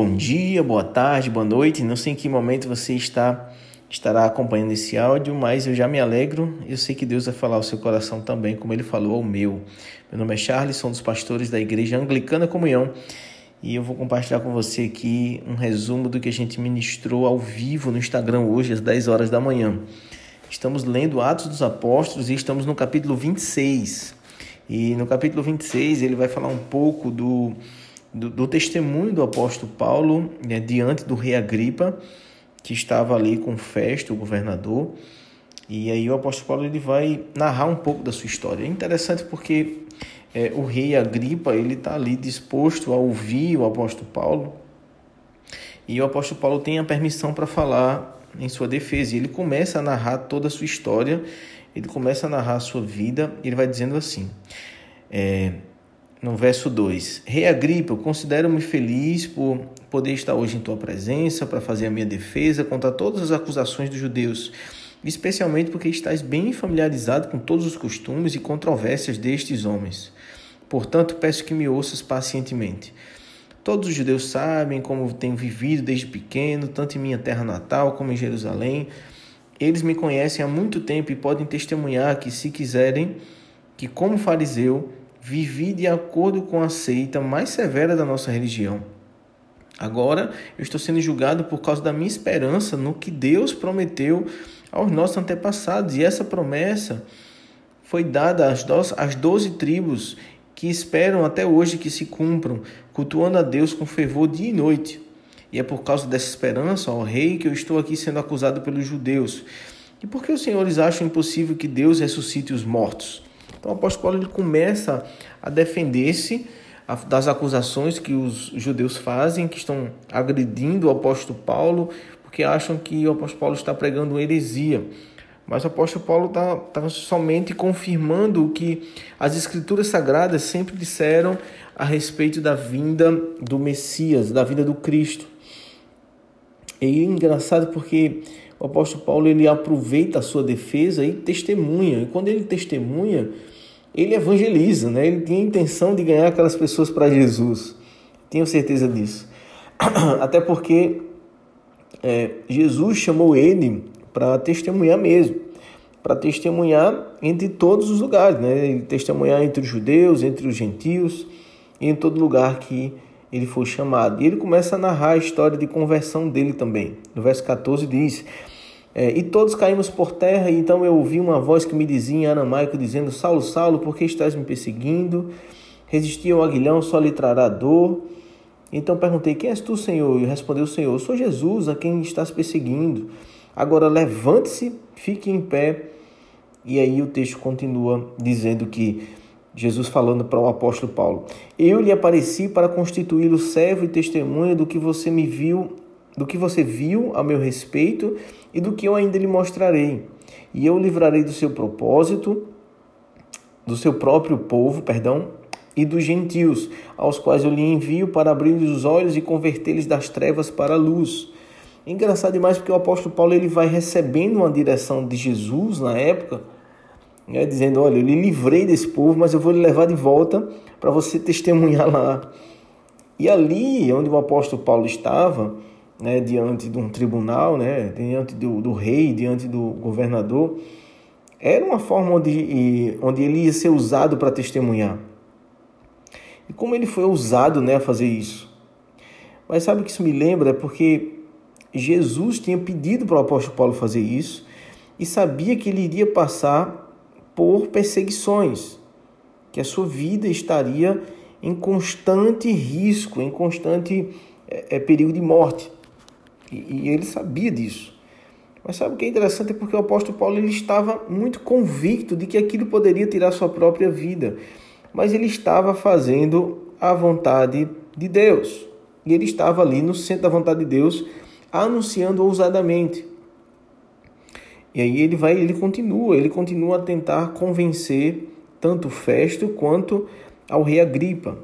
bom dia, boa tarde, boa noite. Não sei em que momento você está estará acompanhando esse áudio, mas eu já me alegro. Eu sei que Deus vai falar ao seu coração também, como ele falou ao meu. Meu nome é Charles, sou um dos pastores da Igreja Anglicana Comunhão e eu vou compartilhar com você aqui um resumo do que a gente ministrou ao vivo no Instagram hoje, às 10 horas da manhã. Estamos lendo Atos dos Apóstolos e estamos no capítulo 26. E no capítulo 26 ele vai falar um pouco do do, do testemunho do apóstolo Paulo né, diante do rei Agripa, que estava ali com Festo, o governador. E aí o apóstolo Paulo ele vai narrar um pouco da sua história. É interessante porque é, o rei Agripa ele está ali disposto a ouvir o apóstolo Paulo e o apóstolo Paulo tem a permissão para falar em sua defesa. E ele começa a narrar toda a sua história, ele começa a narrar a sua vida. E ele vai dizendo assim: é, no verso 2: Rei Agripa, considero-me feliz por poder estar hoje em tua presença para fazer a minha defesa contra todas as acusações dos judeus, especialmente porque estás bem familiarizado com todos os costumes e controvérsias destes homens. Portanto, peço que me ouças pacientemente. Todos os judeus sabem como tenho vivido desde pequeno, tanto em minha terra natal como em Jerusalém. Eles me conhecem há muito tempo e podem testemunhar que, se quiserem, que como fariseu vivi de acordo com a seita mais severa da nossa religião. Agora eu estou sendo julgado por causa da minha esperança no que Deus prometeu aos nossos antepassados. E essa promessa foi dada às, doze tribos que esperam até hoje que se cumpram, cultuando a Deus com fervor dia e noite. E é por causa dessa esperança, ó Rei, que eu estou aqui sendo acusado pelos judeus. E por que os senhores acham impossível que Deus ressuscite os mortos? Então o apóstolo Paulo ele começa a defender-se das acusações que os judeus fazem, que estão agredindo o apóstolo Paulo, porque acham que o apóstolo Paulo está pregando heresia. Mas o apóstolo Paulo está tá somente confirmando o que as escrituras sagradas sempre disseram a respeito da vinda do Messias, da vinda do Cristo. E é engraçado porque o apóstolo Paulo ele aproveita a sua defesa e testemunha. E quando ele testemunha, ele evangeliza, né? Ele tinha a intenção de ganhar aquelas pessoas para Jesus. Tenho certeza disso. Até porque é, Jesus chamou ele para testemunhar mesmo, para testemunhar entre todos os lugares, né? Ele testemunhar entre os judeus, entre os gentios, em todo lugar que ele foi chamado. E ele começa a narrar a história de conversão dele também. No verso 14 diz: é, e todos caímos por terra, e então eu ouvi uma voz que me dizia em aramaico, dizendo: Saulo, Saulo, por que estás me perseguindo? Resisti ao aguilhão, só lhe trará dor. Então perguntei: Quem és tu, Senhor? E respondeu o Senhor: sou Jesus, a quem estás perseguindo. Agora levante-se, fique em pé. E aí o texto continua dizendo que Jesus falando para o apóstolo Paulo: Eu lhe apareci para constituí-lo servo e testemunha do que você me viu do que você viu a meu respeito e do que eu ainda lhe mostrarei. E eu o livrarei do seu propósito, do seu próprio povo, perdão, e dos gentios, aos quais eu lhe envio para abrir-lhes os olhos e convertê-los das trevas para a luz. Engraçado demais porque o apóstolo Paulo ele vai recebendo uma direção de Jesus na época, né, dizendo: Olha, eu lhe livrei desse povo, mas eu vou lhe levar de volta para você testemunhar lá. E ali onde o apóstolo Paulo estava, né, diante de um tribunal, né, diante do, do rei, diante do governador, era uma forma onde, onde ele ia ser usado para testemunhar. E como ele foi usado né, a fazer isso? Mas sabe o que isso me lembra? É porque Jesus tinha pedido para o apóstolo Paulo fazer isso e sabia que ele iria passar por perseguições, que a sua vida estaria em constante risco, em constante é, é perigo de morte. E, e ele sabia disso. Mas sabe o que é interessante? É porque o apóstolo Paulo ele estava muito convicto de que aquilo poderia tirar sua própria vida. Mas ele estava fazendo a vontade de Deus. E ele estava ali no centro da vontade de Deus, anunciando ousadamente. E aí ele vai, ele continua, ele continua a tentar convencer tanto Festo quanto ao rei Agripa.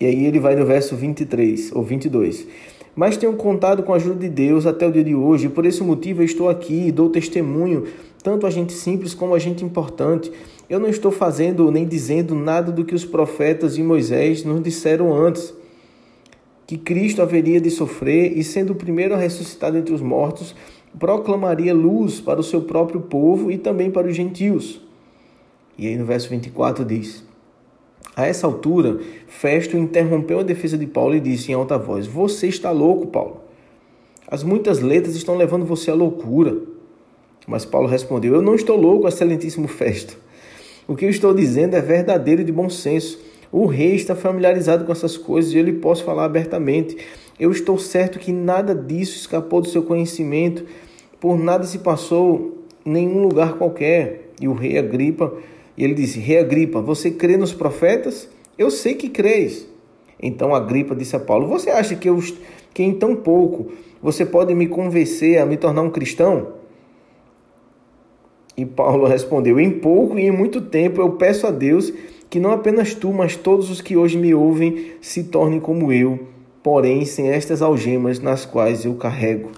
E aí ele vai no verso 23 ou 22 mas tenho contado com a ajuda de Deus até o dia de hoje, e por esse motivo estou aqui e dou testemunho, tanto a gente simples como a gente importante. Eu não estou fazendo nem dizendo nada do que os profetas e Moisés nos disseram antes. que Cristo haveria de sofrer e, sendo o primeiro a ressuscitar entre os mortos, proclamaria luz para o seu próprio povo e também para os gentios. E aí no verso 24 diz: A essa altura, Festo interrompeu a defesa de Paulo e disse em alta voz: Você está louco, Paulo. As muitas letras estão levando você à loucura. Mas Paulo respondeu: Eu não estou louco, excelentíssimo Festo. O que eu estou dizendo é verdadeiro e de bom senso. O rei está familiarizado com essas coisas e eu lhe posso falar abertamente. Eu estou certo que nada disso escapou do seu conhecimento, por nada se passou em nenhum lugar qualquer. E o rei Agripa, ele disse: Rei Agripa, você crê nos profetas? Eu sei que crês. Então Agripa disse a Paulo: Você acha que, eu, que em tão pouco você pode me convencer a me tornar um cristão? E Paulo respondeu: Em pouco e em muito tempo eu peço a Deus que não apenas tu, mas todos os que hoje me ouvem se tornem como eu, porém sem estas algemas nas quais eu carrego.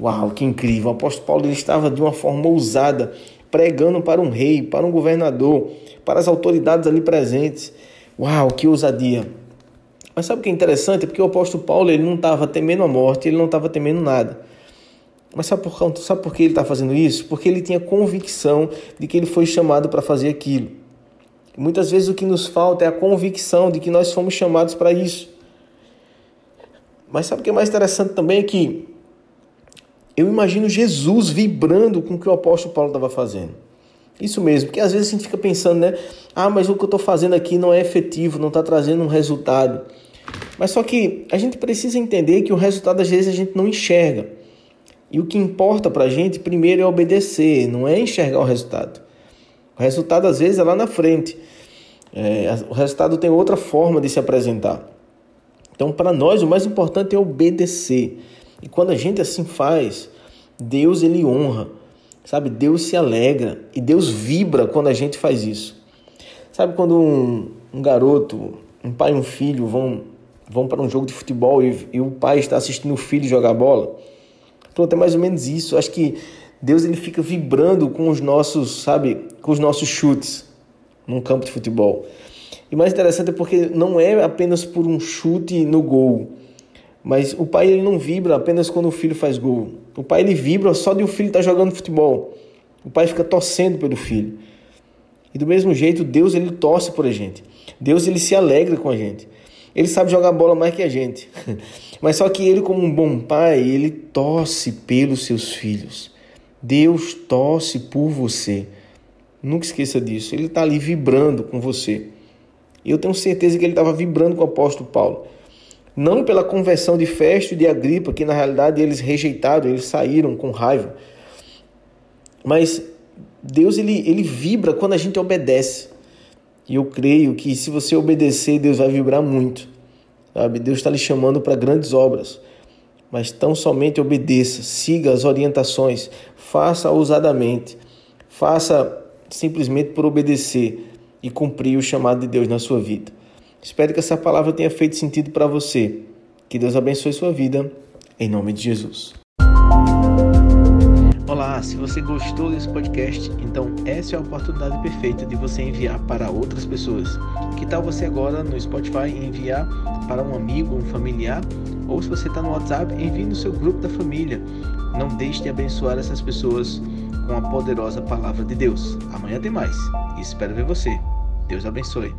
Uau, que incrível! O apóstolo Paulo estava de uma forma ousada, pregando para um rei, para um governador, para as autoridades ali presentes. Uau, que ousadia! Mas sabe o que é interessante? Porque o apóstolo Paulo ele não estava temendo a morte, ele não estava temendo nada. Mas sabe por, sabe por que ele está fazendo isso? Porque ele tinha convicção de que ele foi chamado para fazer aquilo. Muitas vezes o que nos falta é a convicção de que nós fomos chamados para isso. Mas sabe o que é mais interessante também? É que eu imagino Jesus vibrando com o que o apóstolo Paulo estava fazendo. Isso mesmo, porque às vezes a gente fica pensando, né? Ah, mas o que eu estou fazendo aqui não é efetivo, não está trazendo um resultado. Mas só que a gente precisa entender que o resultado às vezes a gente não enxerga. E o que importa para a gente primeiro é obedecer, não é enxergar o resultado. O resultado às vezes é lá na frente. É, o resultado tem outra forma de se apresentar. Então, para nós, o mais importante é obedecer. E quando a gente assim faz, Deus ele honra, sabe? Deus se alegra e Deus vibra quando a gente faz isso. Sabe quando um, um garoto, um pai e um filho vão, vão para um jogo de futebol e, e o pai está assistindo o filho jogar bola? Pronto, é mais ou menos isso. Acho que Deus ele fica vibrando com os nossos, sabe, com os nossos chutes num campo de futebol. E mais interessante é porque não é apenas por um chute no gol, mas o pai ele não vibra apenas quando o filho faz gol. O pai ele vibra só de o filho estar tá jogando futebol. O pai fica torcendo pelo filho. E do mesmo jeito, Deus ele torce por a gente. Deus ele se alegra com a gente. Ele sabe jogar bola mais que a gente. Mas só que ele, como um bom pai, ele torce pelos seus filhos. Deus torce por você. Nunca esqueça disso. Ele está ali vibrando com você. E eu tenho certeza que ele estava vibrando com o apóstolo Paulo. Não pela conversão de Festo e de Agripa, que na realidade eles rejeitaram, eles saíram com raiva. Mas Deus ele, ele vibra quando a gente obedece. E eu creio que se você obedecer, Deus vai vibrar muito. Sabe? Deus está lhe chamando para grandes obras. Mas tão somente obedeça, siga as orientações, faça ousadamente, faça simplesmente por obedecer e cumprir o chamado de Deus na sua vida. Espero que essa palavra tenha feito sentido para você. Que Deus abençoe sua vida, em nome de Jesus. Olá, se você gostou desse podcast, então essa é a oportunidade perfeita de você enviar para outras pessoas. Que tal você agora no Spotify enviar para um amigo, um familiar? Ou se você está no WhatsApp, envie no seu grupo da família. Não deixe de abençoar essas pessoas com a poderosa palavra de Deus. Amanhã tem mais espero ver você. Deus abençoe.